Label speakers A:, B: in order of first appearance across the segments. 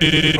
A: Yeah.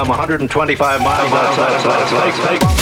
A: Some 125 miles outside of Las Vegas.